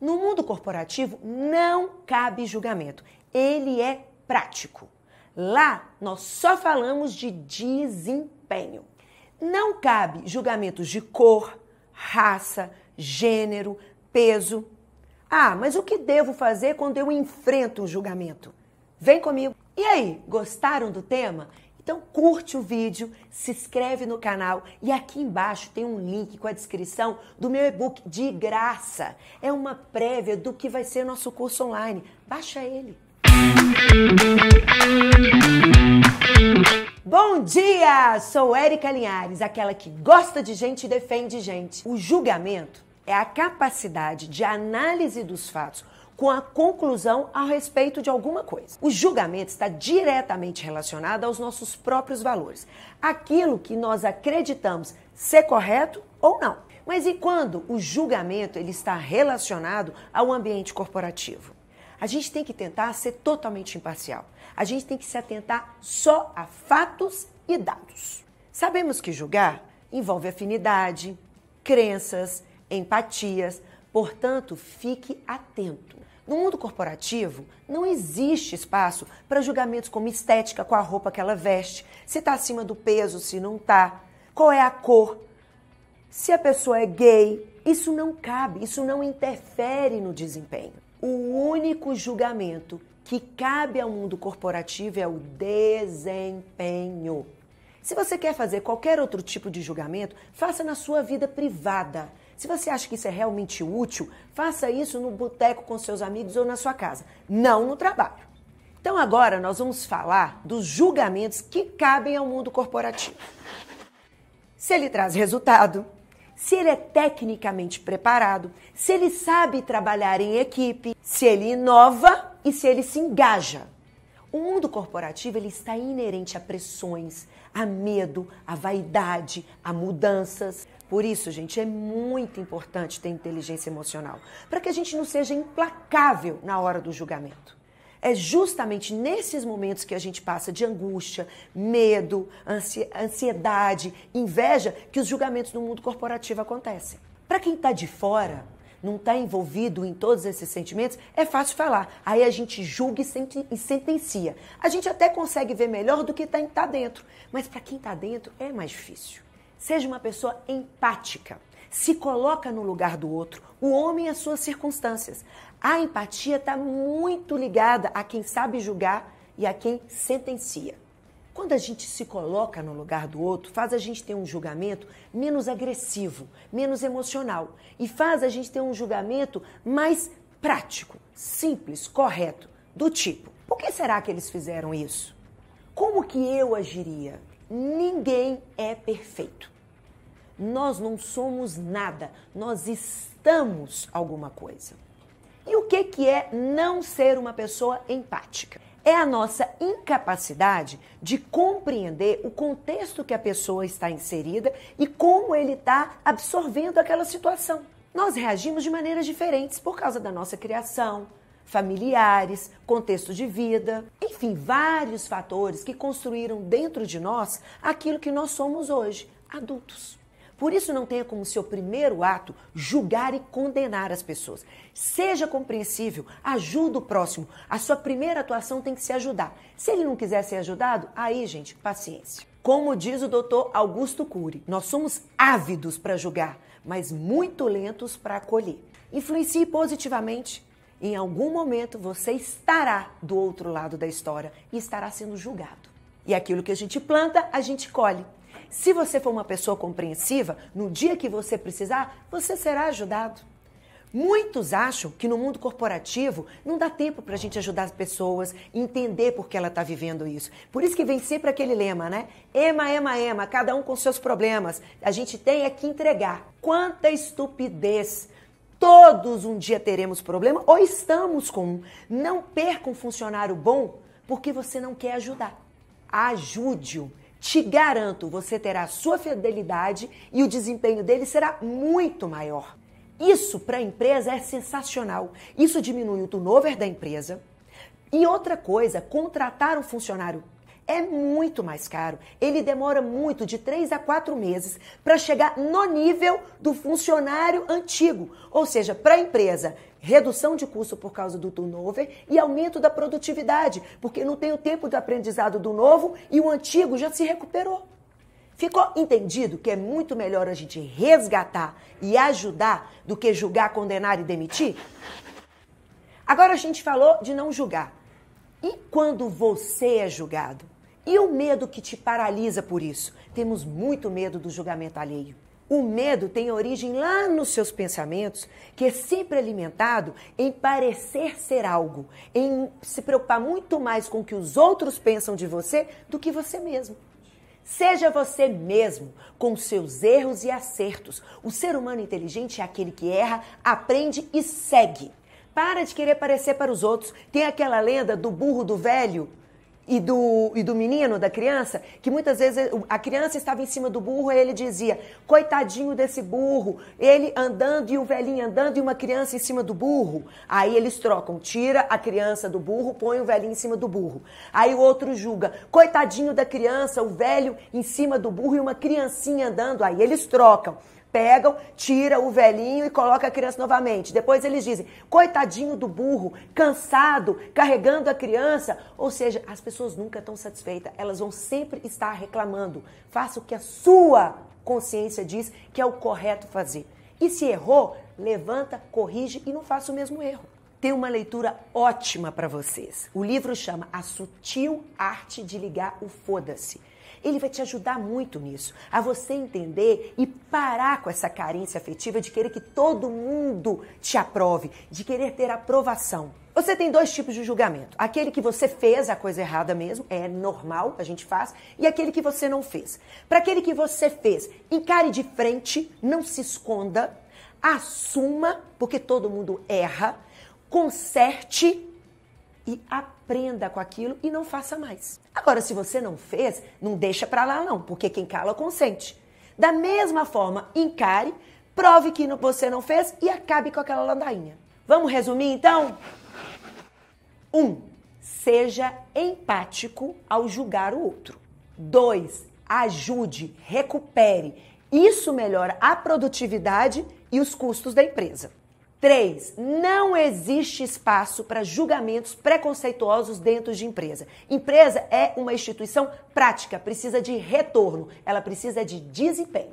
No mundo corporativo não cabe julgamento, ele é prático. Lá nós só falamos de desempenho. Não cabe julgamentos de cor, raça, gênero, peso. Ah, mas o que devo fazer quando eu enfrento um julgamento? Vem comigo. E aí, gostaram do tema? Então curte o vídeo, se inscreve no canal e aqui embaixo tem um link com a descrição do meu e-book de graça. É uma prévia do que vai ser nosso curso online. Baixa ele. Bom dia! Sou Érica Linhares, aquela que gosta de gente e defende gente. O julgamento é a capacidade de análise dos fatos com a conclusão a respeito de alguma coisa. O julgamento está diretamente relacionado aos nossos próprios valores, aquilo que nós acreditamos ser correto ou não. Mas e quando o julgamento ele está relacionado ao ambiente corporativo? A gente tem que tentar ser totalmente imparcial. A gente tem que se atentar só a fatos e dados. Sabemos que julgar envolve afinidade, crenças, empatias, portanto, fique atento. No mundo corporativo, não existe espaço para julgamentos como estética com a roupa que ela veste, se está acima do peso, se não está, qual é a cor, se a pessoa é gay. Isso não cabe, isso não interfere no desempenho. O único julgamento que cabe ao mundo corporativo é o desempenho. Se você quer fazer qualquer outro tipo de julgamento, faça na sua vida privada. Se você acha que isso é realmente útil, faça isso no boteco com seus amigos ou na sua casa, não no trabalho. Então agora nós vamos falar dos julgamentos que cabem ao mundo corporativo. Se ele traz resultado, se ele é tecnicamente preparado, se ele sabe trabalhar em equipe, se ele inova e se ele se engaja. O mundo corporativo ele está inerente a pressões, a medo, a vaidade, a mudanças. Por isso, gente, é muito importante ter inteligência emocional, para que a gente não seja implacável na hora do julgamento. É justamente nesses momentos que a gente passa de angústia, medo, ansiedade, inveja, que os julgamentos no mundo corporativo acontecem. Para quem está de fora, não está envolvido em todos esses sentimentos, é fácil falar. Aí a gente julga e sentencia. A gente até consegue ver melhor do que está tá dentro. Mas para quem está dentro é mais difícil. Seja uma pessoa empática. Se coloca no lugar do outro, o homem e as suas circunstâncias. A empatia está muito ligada a quem sabe julgar e a quem sentencia. Quando a gente se coloca no lugar do outro, faz a gente ter um julgamento menos agressivo, menos emocional e faz a gente ter um julgamento mais prático, simples, correto, do tipo: por que será que eles fizeram isso? Como que eu agiria? Ninguém é perfeito. Nós não somos nada, nós estamos alguma coisa. E o que, que é não ser uma pessoa empática? É a nossa incapacidade de compreender o contexto que a pessoa está inserida e como ele está absorvendo aquela situação. Nós reagimos de maneiras diferentes por causa da nossa criação, familiares, contexto de vida, enfim, vários fatores que construíram dentro de nós aquilo que nós somos hoje, adultos. Por isso, não tenha como seu primeiro ato julgar e condenar as pessoas. Seja compreensível, ajuda o próximo. A sua primeira atuação tem que se ajudar. Se ele não quiser ser ajudado, aí, gente, paciência. Como diz o doutor Augusto Cury, nós somos ávidos para julgar, mas muito lentos para acolher. Influencie positivamente. Em algum momento você estará do outro lado da história e estará sendo julgado. E aquilo que a gente planta, a gente colhe. Se você for uma pessoa compreensiva, no dia que você precisar, você será ajudado. Muitos acham que no mundo corporativo não dá tempo para a gente ajudar as pessoas, entender por que ela está vivendo isso. Por isso que vem sempre aquele lema, né? Ema, ema, ema, cada um com seus problemas. A gente tem é que entregar. Quanta estupidez! Todos um dia teremos problema ou estamos com um. Não perca um funcionário bom porque você não quer ajudar. Ajude-o. Te garanto, você terá sua fidelidade e o desempenho dele será muito maior. Isso para a empresa é sensacional. Isso diminui o turnover da empresa. E outra coisa, contratar um funcionário é muito mais caro. Ele demora muito, de três a quatro meses, para chegar no nível do funcionário antigo. Ou seja, para a empresa, redução de custo por causa do turnover e aumento da produtividade, porque não tem o tempo de aprendizado do novo e o antigo já se recuperou. Ficou entendido que é muito melhor a gente resgatar e ajudar do que julgar, condenar e demitir? Agora a gente falou de não julgar. E quando você é julgado? E o medo que te paralisa por isso? Temos muito medo do julgamento alheio. O medo tem origem lá nos seus pensamentos, que é sempre alimentado em parecer ser algo, em se preocupar muito mais com o que os outros pensam de você do que você mesmo. Seja você mesmo, com seus erros e acertos. O ser humano inteligente é aquele que erra, aprende e segue. Para de querer parecer para os outros. Tem aquela lenda do burro do velho e do, e do menino, da criança, que muitas vezes a criança estava em cima do burro e ele dizia: coitadinho desse burro, ele andando e o velhinho andando e uma criança em cima do burro. Aí eles trocam, tira a criança do burro, põe o velhinho em cima do burro. Aí o outro julga: coitadinho da criança, o velho em cima do burro e uma criancinha andando. Aí eles trocam pegam, tira o velhinho e coloca a criança novamente. Depois eles dizem, coitadinho do burro, cansado, carregando a criança. Ou seja, as pessoas nunca estão satisfeitas, elas vão sempre estar reclamando. Faça o que a sua consciência diz que é o correto fazer. E se errou, levanta, corrige e não faça o mesmo erro. Tem uma leitura ótima para vocês. O livro chama A Sutil Arte de Ligar o Foda-se. Ele vai te ajudar muito nisso, a você entender e parar com essa carência afetiva de querer que todo mundo te aprove, de querer ter aprovação. Você tem dois tipos de julgamento. Aquele que você fez a coisa errada mesmo, é normal, a gente faz, e aquele que você não fez. Para aquele que você fez, encare de frente, não se esconda, assuma, porque todo mundo erra, conserte e aprenda com aquilo e não faça mais. Agora, se você não fez, não deixa para lá não, porque quem cala consente. Da mesma forma, encare, prove que você não fez e acabe com aquela ladainha. Vamos resumir então? 1. Um, seja empático ao julgar o outro. 2. Ajude, recupere. Isso melhora a produtividade e os custos da empresa. 3. Não existe espaço para julgamentos preconceituosos dentro de empresa. Empresa é uma instituição prática, precisa de retorno, ela precisa de desempenho.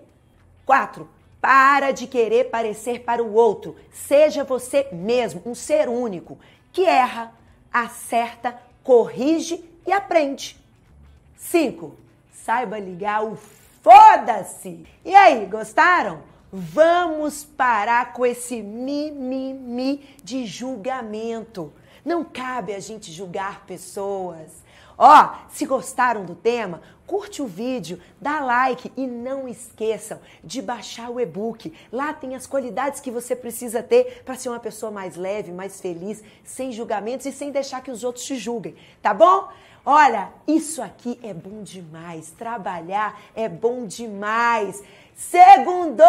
4. Para de querer parecer para o outro. Seja você mesmo, um ser único, que erra, acerta, corrige e aprende. 5. Saiba ligar o foda-se. E aí, gostaram? Vamos parar com esse mimimi de julgamento. Não cabe a gente julgar pessoas. Ó, oh, se gostaram do tema, curte o vídeo, dá like e não esqueçam de baixar o e-book. Lá tem as qualidades que você precisa ter para ser uma pessoa mais leve, mais feliz, sem julgamentos e sem deixar que os outros te julguem, tá bom? Olha, isso aqui é bom demais. Trabalhar é bom demais. Segundou!